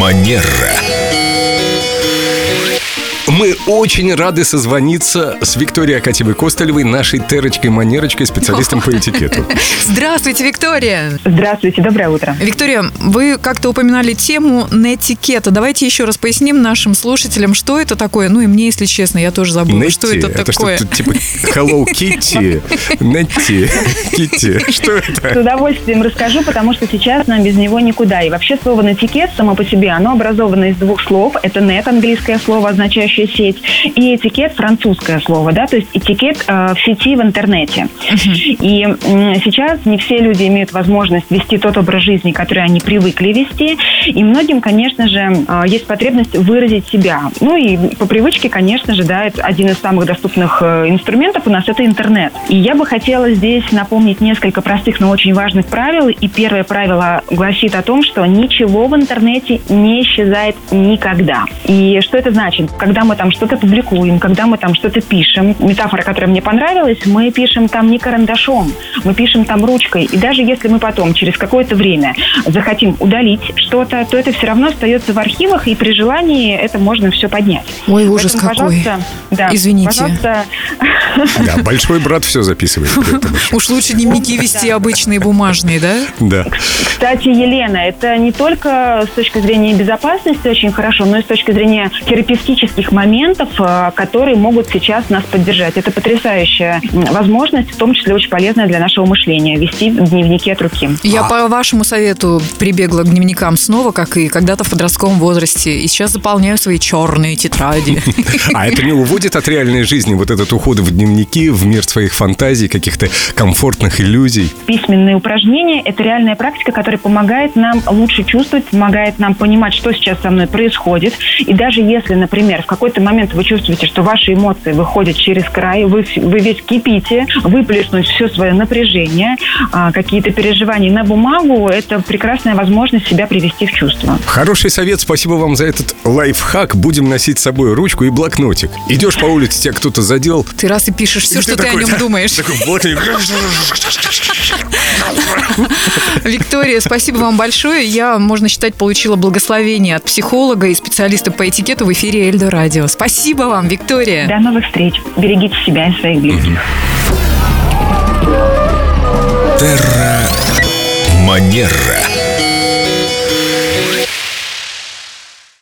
Манера. Мы очень рады созвониться с Викторией Акатьевой Костылевой, нашей терочкой-манерочкой, специалистом по этикету. Здравствуйте, Виктория. Здравствуйте, доброе утро. Виктория, вы как-то упоминали тему нетикета. Давайте еще раз поясним нашим слушателям, что это такое. Ну и мне, если честно, я тоже забыла, Нетти, что это, это такое. что-то типа Hello Kitty, Нетти, Kitty. Что С это? удовольствием расскажу, потому что сейчас нам без него никуда. И вообще слово «нетикет» само по себе, оно образовано из двух слов. Это «нет» английское слово, означающее сеть, и «этикет» французское слово, да, то есть этикет э, в сети в интернете. И м, сейчас не все люди имеют возможность вести тот образ жизни, который они привыкли вести, и многим, конечно же, э, есть потребность выразить себя. Ну и по привычке, конечно же, да, это один из самых доступных э, инструментов у нас это интернет. И я бы хотела здесь напомнить несколько простых, но очень важных правил. И первое правило гласит о том, что ничего в интернете не исчезает никогда. И что это значит? Когда мы там что-то публикуем, когда мы там что-то пишем, метафора, которая мне понравилась, мы пишем там не карандашом, мы пишем там ручкой. И даже если мы потом, через какое-то время, захотим удалить что-то, то это все равно остается в архивах, и при желании это можно все поднять. Ой, ужас Поэтому, какой. пожалуйста, да, Извините. Пожалуйста, Да, большой брат все записывает. Уж лучше дневники вести обычные бумажные, да? Да. Кстати, Елена, это не только с точки зрения безопасности очень хорошо, но и с точки зрения терапевтических моментов, э, которые могут сейчас нас поддержать. Это потрясающая возможность, в том числе очень полезная для нашего мышления, вести дневники от руки. Я по вашему совету прибегла к дневникам снова, как и когда-то в подростковом возрасте. И сейчас заполняю свои черные тетради. А это не уводит от реальной жизни вот этот уход в дневники, в мир своих фантазий, каких-то комфортных иллюзий? Письменные упражнения – это реальная практика, которая помогает нам лучше чувствовать, помогает нам понимать, что сейчас со мной происходит. И даже если, например, в какой-то момент вы чувствуете, что ваши эмоции выходят через край, вы, вы весь кипите, выплеснуть все свое напряжение, какие-то переживания на бумагу – это прекрасная возможность себя привести в чувство. Хороший совет, спасибо вам за этот лайфхак. Будем носить с собой ручку и блокнотик. Идешь по улице, тебя кто-то задел. Ты раз и пишешь все, что ты о такой, нем да, думаешь. Такой, вот и- Виктория, спасибо вам большое. Я, можно считать, получила благословение от психолога и специалиста по этикету в эфире Эльдо Радио. Спасибо вам, Виктория. До новых встреч. Берегите себя и своих близких. Терра Манера.